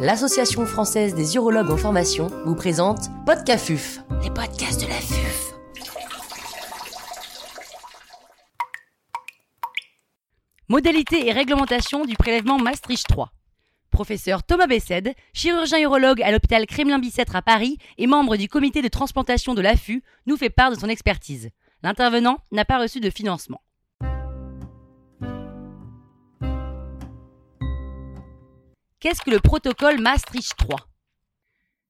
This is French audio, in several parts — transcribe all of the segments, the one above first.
l'Association française des urologues en formation vous présente Podcafuf, les podcasts de la FUF. Modalité et réglementation du prélèvement Maastricht 3. Professeur Thomas Bessed, chirurgien urologue à l'hôpital Kremlin-Bicêtre à Paris et membre du comité de transplantation de l'AFU, nous fait part de son expertise. L'intervenant n'a pas reçu de financement. Qu'est-ce que le protocole Maastricht 3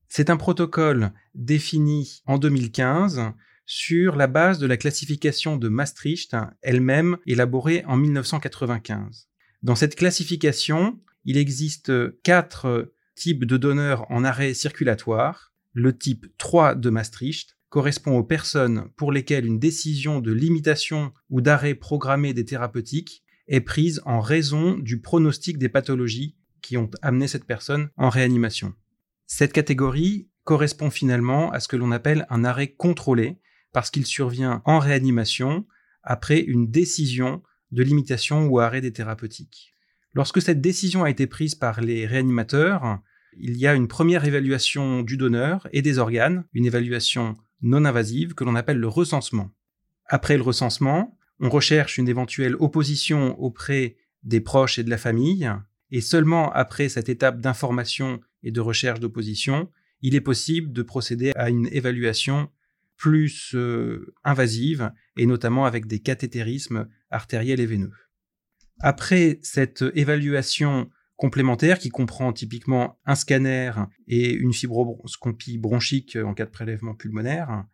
C'est un protocole défini en 2015 sur la base de la classification de Maastricht, elle-même élaborée en 1995. Dans cette classification, il existe quatre types de donneurs en arrêt circulatoire. Le type 3 de Maastricht correspond aux personnes pour lesquelles une décision de limitation ou d'arrêt programmé des thérapeutiques est prise en raison du pronostic des pathologies qui ont amené cette personne en réanimation. Cette catégorie correspond finalement à ce que l'on appelle un arrêt contrôlé, parce qu'il survient en réanimation après une décision de limitation ou arrêt des thérapeutiques. Lorsque cette décision a été prise par les réanimateurs, il y a une première évaluation du donneur et des organes, une évaluation non invasive que l'on appelle le recensement. Après le recensement, on recherche une éventuelle opposition auprès des proches et de la famille, et seulement après cette étape d'information et de recherche d'opposition, il est possible de procéder à une évaluation plus euh, invasive, et notamment avec des cathétérismes artériels et veineux. Après cette évaluation complémentaire qui comprend typiquement un scanner et une fibroscopie bronchique en cas de prélèvement pulmonaire,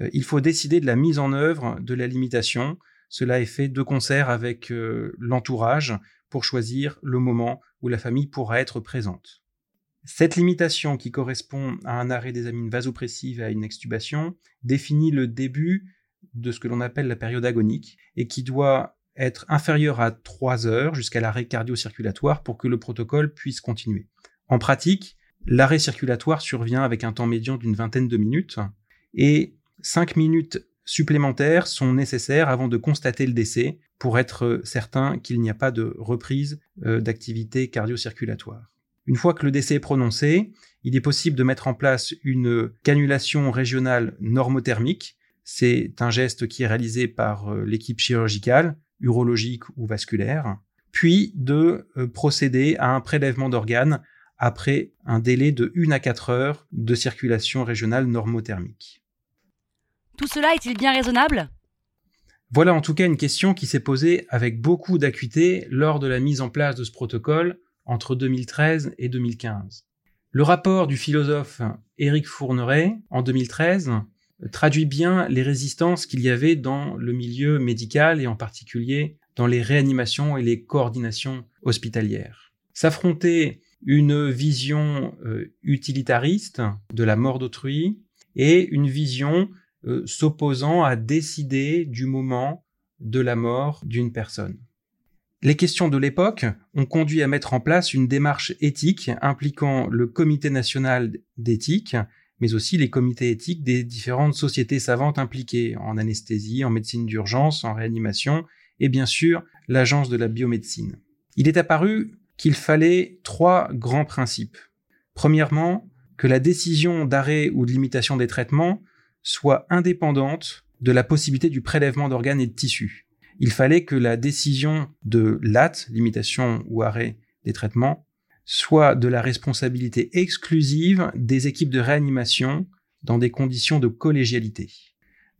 euh, il faut décider de la mise en œuvre de la limitation. Cela est fait de concert avec euh, l'entourage choisir le moment où la famille pourra être présente. Cette limitation, qui correspond à un arrêt des amines vasopressives et à une extubation, définit le début de ce que l'on appelle la période agonique et qui doit être inférieure à 3 heures jusqu'à l'arrêt cardio-circulatoire pour que le protocole puisse continuer. En pratique, l'arrêt circulatoire survient avec un temps médian d'une vingtaine de minutes et 5 minutes supplémentaires sont nécessaires avant de constater le décès pour être certain qu'il n'y a pas de reprise euh, d'activité cardio-circulatoire. Une fois que le décès est prononcé, il est possible de mettre en place une cannulation régionale normothermique. C'est un geste qui est réalisé par euh, l'équipe chirurgicale, urologique ou vasculaire, puis de euh, procéder à un prélèvement d'organes après un délai de 1 à 4 heures de circulation régionale normothermique. Tout cela est-il bien raisonnable? Voilà en tout cas une question qui s'est posée avec beaucoup d'acuité lors de la mise en place de ce protocole entre 2013 et 2015. Le rapport du philosophe Éric Fourneret en 2013 traduit bien les résistances qu'il y avait dans le milieu médical et en particulier dans les réanimations et les coordinations hospitalières. S'affronter une vision euh, utilitariste de la mort d'autrui et une vision euh, s'opposant à décider du moment de la mort d'une personne. Les questions de l'époque ont conduit à mettre en place une démarche éthique impliquant le Comité national d'éthique, mais aussi les comités éthiques des différentes sociétés savantes impliquées en anesthésie, en médecine d'urgence, en réanimation, et bien sûr l'Agence de la biomédecine. Il est apparu qu'il fallait trois grands principes. Premièrement, que la décision d'arrêt ou de limitation des traitements soit indépendante de la possibilité du prélèvement d'organes et de tissus. Il fallait que la décision de LAT, limitation ou arrêt des traitements, soit de la responsabilité exclusive des équipes de réanimation dans des conditions de collégialité.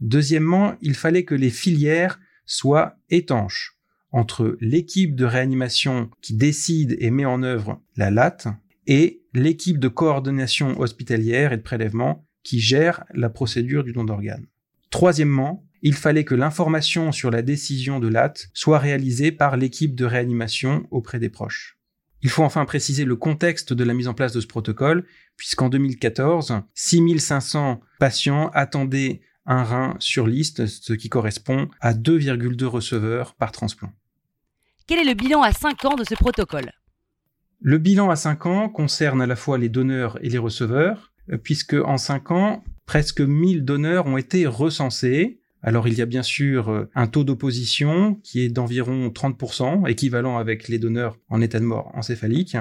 Deuxièmement, il fallait que les filières soient étanches entre l'équipe de réanimation qui décide et met en œuvre la LAT et l'équipe de coordination hospitalière et de prélèvement qui gère la procédure du don d'organes. Troisièmement, il fallait que l'information sur la décision de l'AT soit réalisée par l'équipe de réanimation auprès des proches. Il faut enfin préciser le contexte de la mise en place de ce protocole, puisqu'en 2014, 6500 patients attendaient un rein sur liste, ce qui correspond à 2,2 receveurs par transplant. Quel est le bilan à 5 ans de ce protocole? Le bilan à 5 ans concerne à la fois les donneurs et les receveurs, puisque en cinq ans, presque 1000 donneurs ont été recensés. Alors il y a bien sûr euh, un taux d'opposition qui est d'environ 30%, équivalent avec les donneurs en état de mort encéphalique,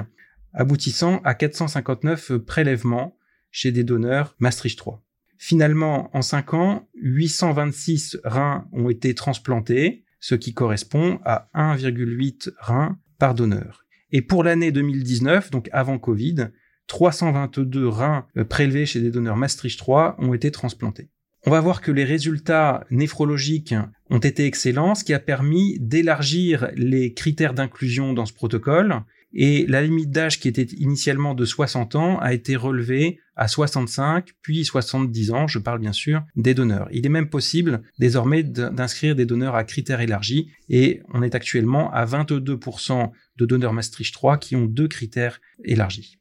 aboutissant à 459 prélèvements chez des donneurs Maastricht 3. Finalement, en 5 ans, 826 reins ont été transplantés, ce qui correspond à 1,8 reins par donneur. Et pour l'année 2019, donc avant Covid, 322 reins euh, prélevés chez des donneurs Maastricht 3 ont été transplantés. On va voir que les résultats néphrologiques ont été excellents, ce qui a permis d'élargir les critères d'inclusion dans ce protocole et la limite d'âge qui était initialement de 60 ans a été relevée à 65 puis 70 ans, je parle bien sûr des donneurs. Il est même possible désormais d'inscrire des donneurs à critères élargis et on est actuellement à 22% de donneurs Maastricht 3 qui ont deux critères élargis.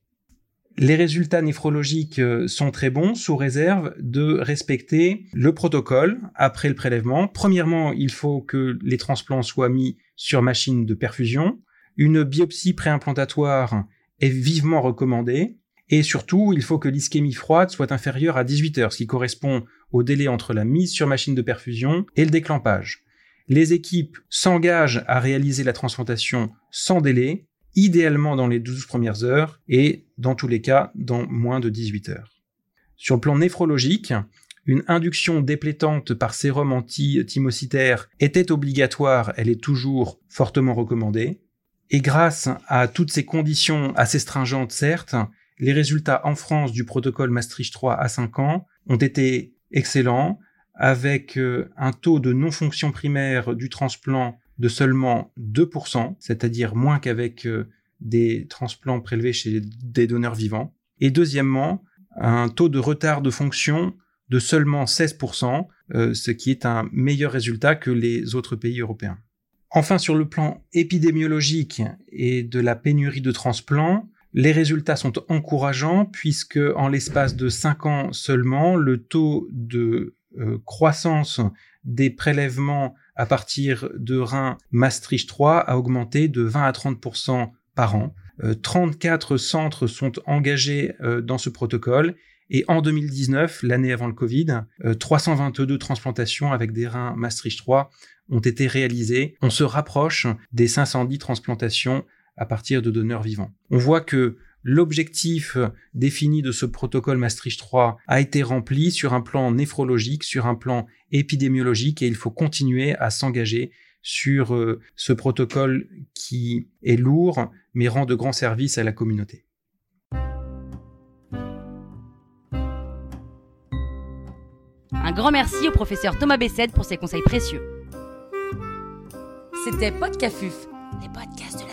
Les résultats néphrologiques euh, sont très bons sous réserve de respecter le protocole après le prélèvement. Premièrement, il faut que les transplants soient mis sur machine de perfusion. Une biopsie préimplantatoire est vivement recommandée. Et surtout, il faut que l'ischémie froide soit inférieure à 18 heures, ce qui correspond au délai entre la mise sur machine de perfusion et le déclampage. Les équipes s'engagent à réaliser la transplantation sans délai, idéalement dans les 12 premières heures et dans tous les cas dans moins de 18 heures. Sur le plan néphrologique, une induction déplétante par sérum anti-thymocytaire était obligatoire, elle est toujours fortement recommandée. Et grâce à toutes ces conditions assez stringentes, certes, les résultats en France du protocole Maastricht 3 à 5 ans ont été excellents, avec euh, un taux de non-fonction primaire du transplant de seulement 2%, c'est-à-dire moins qu'avec euh, des transplants prélevés chez des donneurs vivants. Et deuxièmement, un taux de retard de fonction de seulement 16%, euh, ce qui est un meilleur résultat que les autres pays européens. Enfin, sur le plan épidémiologique et de la pénurie de transplants, les résultats sont encourageants puisque en l'espace de 5 ans seulement, le taux de euh, croissance des prélèvements à partir de reins Maastricht 3 a augmenté de 20 à 30 par an. 34 euh, centres sont engagés euh, dans ce protocole et en 2019, l'année avant le Covid, 322 transplantations avec des reins Maastricht 3 ont été réalisés. On se rapproche des 510 transplantations à partir de donneurs vivants. On voit que l'objectif défini de ce protocole Maastricht 3 a été rempli sur un plan néphrologique, sur un plan épidémiologique, et il faut continuer à s'engager sur euh, ce protocole qui est lourd, mais rend de grands services à la communauté. Un grand merci au professeur Thomas Bessed pour ses conseils précieux. C'était Podcafuf, les podcasts de